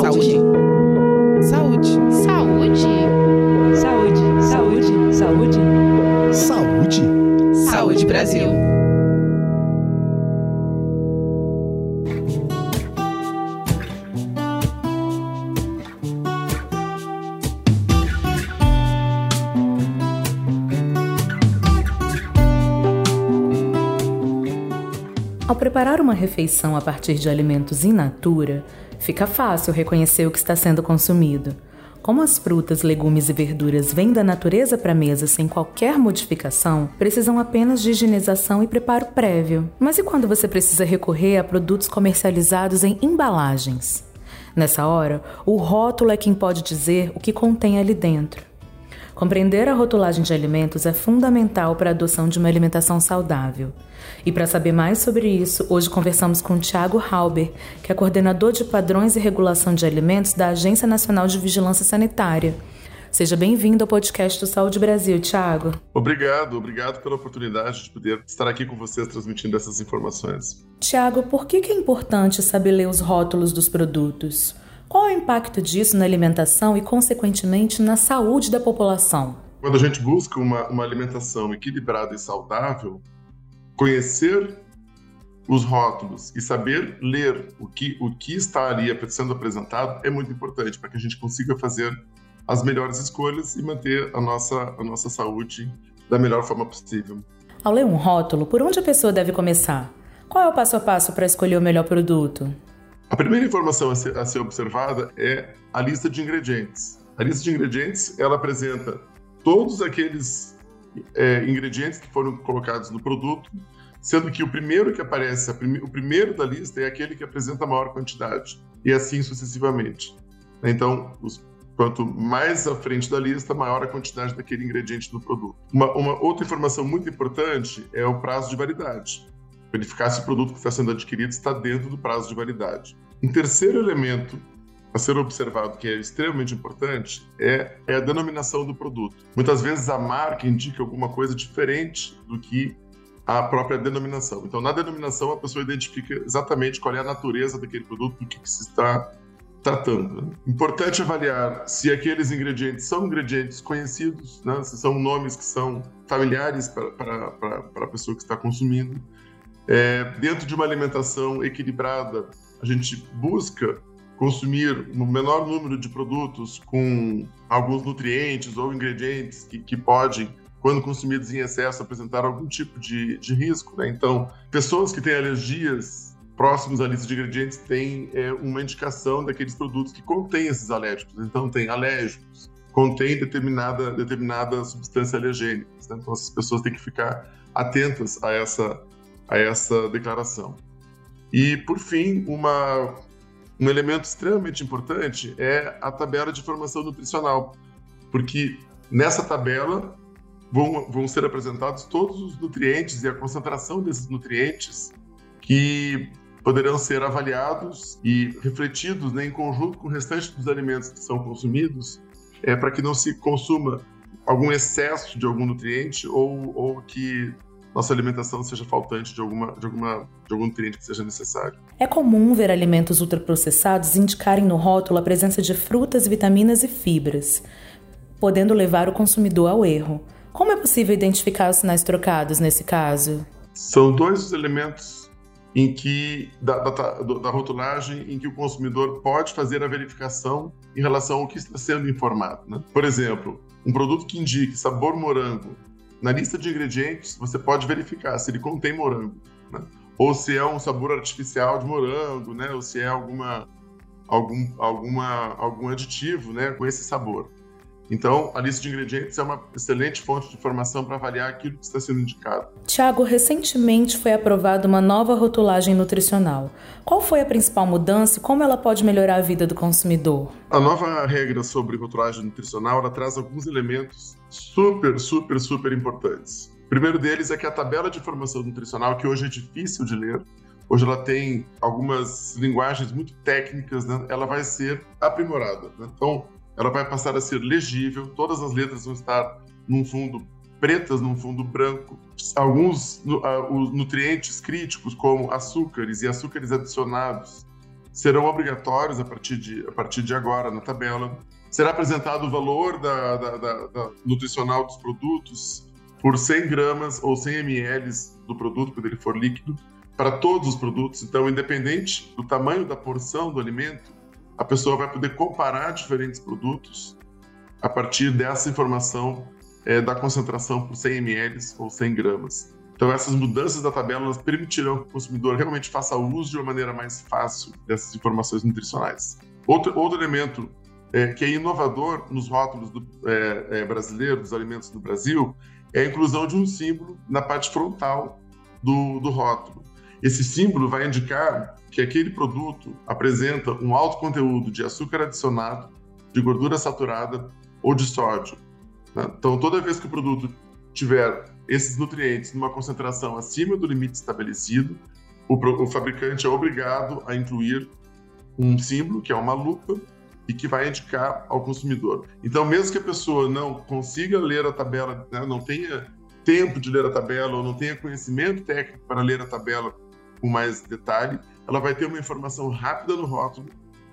Saúde. Saúde. Saúde. Saúde. Saúde. Saúde. Saúde. Saúde Brasil. Ao preparar uma refeição a partir de alimentos in natura, fica fácil reconhecer o que está sendo consumido. Como as frutas, legumes e verduras vêm da natureza para a mesa sem qualquer modificação, precisam apenas de higienização e preparo prévio. Mas e quando você precisa recorrer a produtos comercializados em embalagens? Nessa hora, o rótulo é quem pode dizer o que contém ali dentro. Compreender a rotulagem de alimentos é fundamental para a adoção de uma alimentação saudável. E para saber mais sobre isso, hoje conversamos com Tiago Halber, que é coordenador de padrões e regulação de alimentos da Agência Nacional de Vigilância Sanitária. Seja bem-vindo ao podcast do Saúde Brasil, Tiago. Obrigado, obrigado pela oportunidade de poder estar aqui com vocês transmitindo essas informações. Tiago, por que é importante saber ler os rótulos dos produtos? Qual é o impacto disso na alimentação e, consequentemente, na saúde da população? Quando a gente busca uma, uma alimentação equilibrada e saudável, conhecer os rótulos e saber ler o que, o que está ali sendo apresentado é muito importante para que a gente consiga fazer as melhores escolhas e manter a nossa, a nossa saúde da melhor forma possível. Ao ler um rótulo, por onde a pessoa deve começar? Qual é o passo a passo para escolher o melhor produto? A primeira informação a ser, a ser, observada é a lista de ingredientes. A lista de ingredientes ela apresenta todos aqueles é, ingredientes que foram colocados no produto, sendo que o primeiro que aparece, prime, o primeiro da lista é aquele que apresenta a maior quantidade, e assim sucessivamente. Então, os, quanto mais à frente da lista, maior a quantidade daquele ingrediente do produto. Uma, uma outra informação muito importante é o prazo de validade verificar se o produto que está sendo adquirido está dentro do prazo de validade. Um terceiro elemento a ser observado, que é extremamente importante, é, é, a denominação do produto. Muitas vezes a marca indica alguma coisa diferente do que a própria denominação. Então, na denominação, a pessoa identifica exatamente qual é a natureza daquele produto, do que, que se está tratando. Importante avaliar se aqueles ingredientes são ingredientes conhecidos, né? se são nomes que são familiares para a pessoa que está consumindo é, dentro de uma alimentação equilibrada, a gente busca consumir um menor número de produtos com alguns nutrientes ou ingredientes que, que podem, quando consumidos em excesso, apresentar algum tipo de, de risco. Né? Então, pessoas que têm alergias próximos à lista de ingredientes têm é, uma indicação daqueles produtos que contêm esses alérgicos. Então, tem alérgicos, contém determinada, determinada substância alergênica. Né? Então, essas pessoas têm que ficar atentas a essa a essa declaração. E, por fim, uma, um elemento extremamente importante é a tabela de informação nutricional, porque nessa tabela vão, vão ser apresentados todos os nutrientes e a concentração desses nutrientes que poderão ser avaliados e refletidos né, em conjunto com o restante dos alimentos que são consumidos, é, para que não se consuma algum excesso de algum nutriente ou, ou que nossa alimentação seja faltante de, alguma, de, alguma, de algum nutriente que seja necessário. É comum ver alimentos ultraprocessados indicarem no rótulo a presença de frutas, vitaminas e fibras, podendo levar o consumidor ao erro. Como é possível identificar os sinais trocados nesse caso? São dois os elementos em que da, da, da, rotulagem em que o consumidor pode fazer a verificação em relação ao que está sendo informado. Né? Por exemplo, um produto que indique sabor morango na lista de ingredientes, você pode verificar se ele contém morango, né? ou se é um sabor artificial de morango, né? ou se é alguma, algum, alguma, algum aditivo né? com esse sabor. Então, a lista de ingredientes é uma excelente fonte de informação para avaliar aquilo que está sendo indicado. Tiago, recentemente foi aprovada uma nova rotulagem nutricional. Qual foi a principal mudança e como ela pode melhorar a vida do consumidor? A nova regra sobre rotulagem nutricional ela traz alguns elementos super, super, super importantes. O primeiro deles é que a tabela de informação nutricional, que hoje é difícil de ler, hoje ela tem algumas linguagens muito técnicas, né? ela vai ser aprimorada. Né? Então, ela vai passar a ser legível, todas as letras vão estar num fundo pretas num fundo branco. Alguns uh, nutrientes críticos, como açúcares e açúcares adicionados, serão obrigatórios a partir de, a partir de agora na tabela. Será apresentado o valor da, da, da, da nutricional dos produtos por 100 gramas ou 100 ml do produto, quando ele for líquido, para todos os produtos. Então, independente do tamanho da porção do alimento, a pessoa vai poder comparar diferentes produtos a partir dessa informação é, da concentração por 100 ml ou 100 gramas. Então, essas mudanças da tabela permitirão que o consumidor realmente faça uso de uma maneira mais fácil dessas informações nutricionais. Outro, outro elemento é, que é inovador nos rótulos do, é, é brasileiros, dos alimentos do Brasil, é a inclusão de um símbolo na parte frontal do, do rótulo. Esse símbolo vai indicar que aquele produto apresenta um alto conteúdo de açúcar adicionado, de gordura saturada ou de sódio. Né? Então, toda vez que o produto tiver esses nutrientes numa concentração acima do limite estabelecido, o, o fabricante é obrigado a incluir um símbolo, que é uma lupa, e que vai indicar ao consumidor. Então, mesmo que a pessoa não consiga ler a tabela, né, não tenha tempo de ler a tabela ou não tenha conhecimento técnico para ler a tabela com mais detalhe, ela vai ter uma informação rápida no rótulo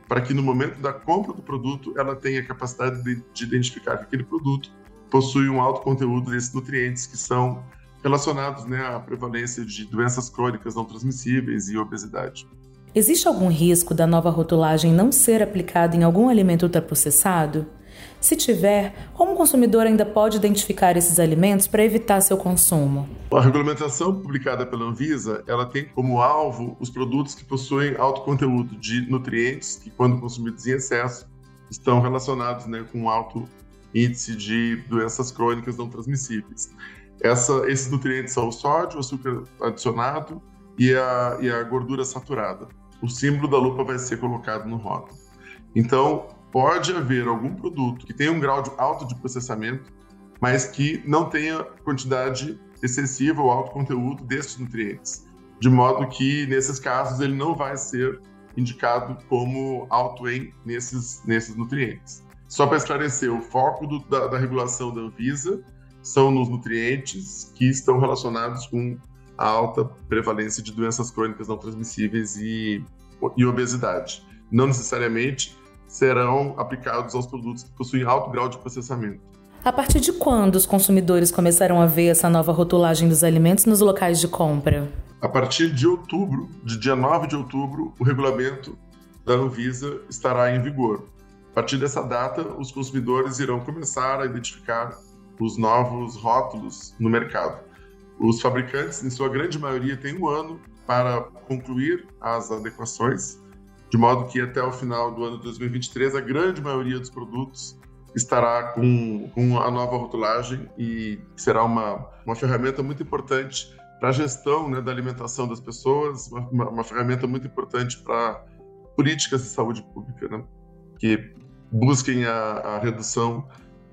para que no momento da compra do produto ela tenha a capacidade de, de identificar que aquele produto possui um alto conteúdo desses nutrientes que são relacionados né, à prevalência de doenças crônicas não transmissíveis e obesidade. Existe algum risco da nova rotulagem não ser aplicada em algum alimento ultraprocessado? Se tiver, como o consumidor ainda pode identificar esses alimentos para evitar seu consumo? A regulamentação publicada pela Anvisa, ela tem como alvo os produtos que possuem alto conteúdo de nutrientes que, quando consumidos em excesso, estão relacionados né, com alto índice de doenças crônicas não transmissíveis. Essa, esses nutrientes são o sódio, o açúcar adicionado e a, e a gordura saturada. O símbolo da lupa vai ser colocado no rótulo. Então, pode haver algum produto que tenha um grau de alto de processamento, mas que não tenha quantidade excessiva ou alto conteúdo desses nutrientes, de modo que nesses casos ele não vai ser indicado como alto em nesses, nesses nutrientes. Só para esclarecer, o foco do, da, da, regulação da Anvisa são nos nutrientes que estão relacionados com a alta prevalência de doenças crônicas não transmissíveis e, e obesidade. Não necessariamente serão aplicados aos produtos que possuem alto grau de processamento. A partir de quando os consumidores começaram a ver essa nova rotulagem dos alimentos nos locais de compra? A partir de outubro, de dia 9 de outubro, o regulamento da Anvisa estará em vigor. A partir dessa data, os consumidores irão começar a identificar os novos rótulos no mercado. Os fabricantes, em sua grande maioria, têm um ano para concluir as adequações, de modo que até o final do ano de 2023, a grande maioria dos produtos estará com, com a nova rotulagem e será uma, uma ferramenta muito importante para a gestão né, da alimentação das pessoas, uma, uma ferramenta muito importante para políticas de saúde pública, né, que busquem a, a redução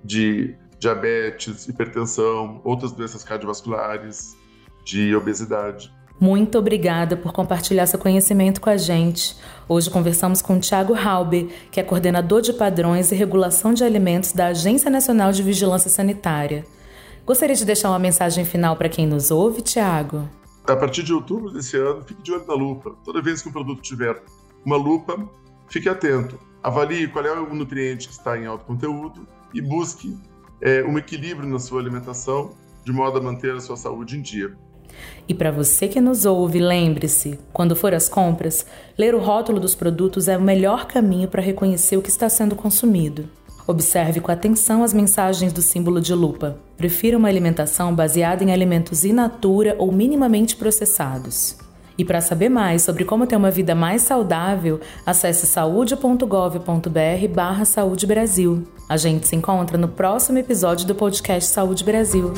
de diabetes, hipertensão, outras doenças cardiovasculares, de obesidade. Muito obrigada por compartilhar seu conhecimento com a gente. Hoje conversamos com Tiago Halber, que é coordenador de padrões e regulação de alimentos da Agência Nacional de Vigilância Sanitária. Gostaria de deixar uma mensagem final para quem nos ouve, Tiago? A partir de outubro desse ano, fique de olho na lupa. Toda vez que um produto tiver uma lupa, fique atento. Avalie qual é o nutriente que está em alto conteúdo e busque é, um equilíbrio na sua alimentação, de modo a manter a sua saúde em dia. E para você que nos ouve, lembre-se: quando for às compras, ler o rótulo dos produtos é o melhor caminho para reconhecer o que está sendo consumido. Observe com atenção as mensagens do símbolo de lupa. Prefira uma alimentação baseada em alimentos in natura ou minimamente processados. E para saber mais sobre como ter uma vida mais saudável, acesse saúde.gov.br barra Saúde Brasil. A gente se encontra no próximo episódio do podcast Saúde Brasil.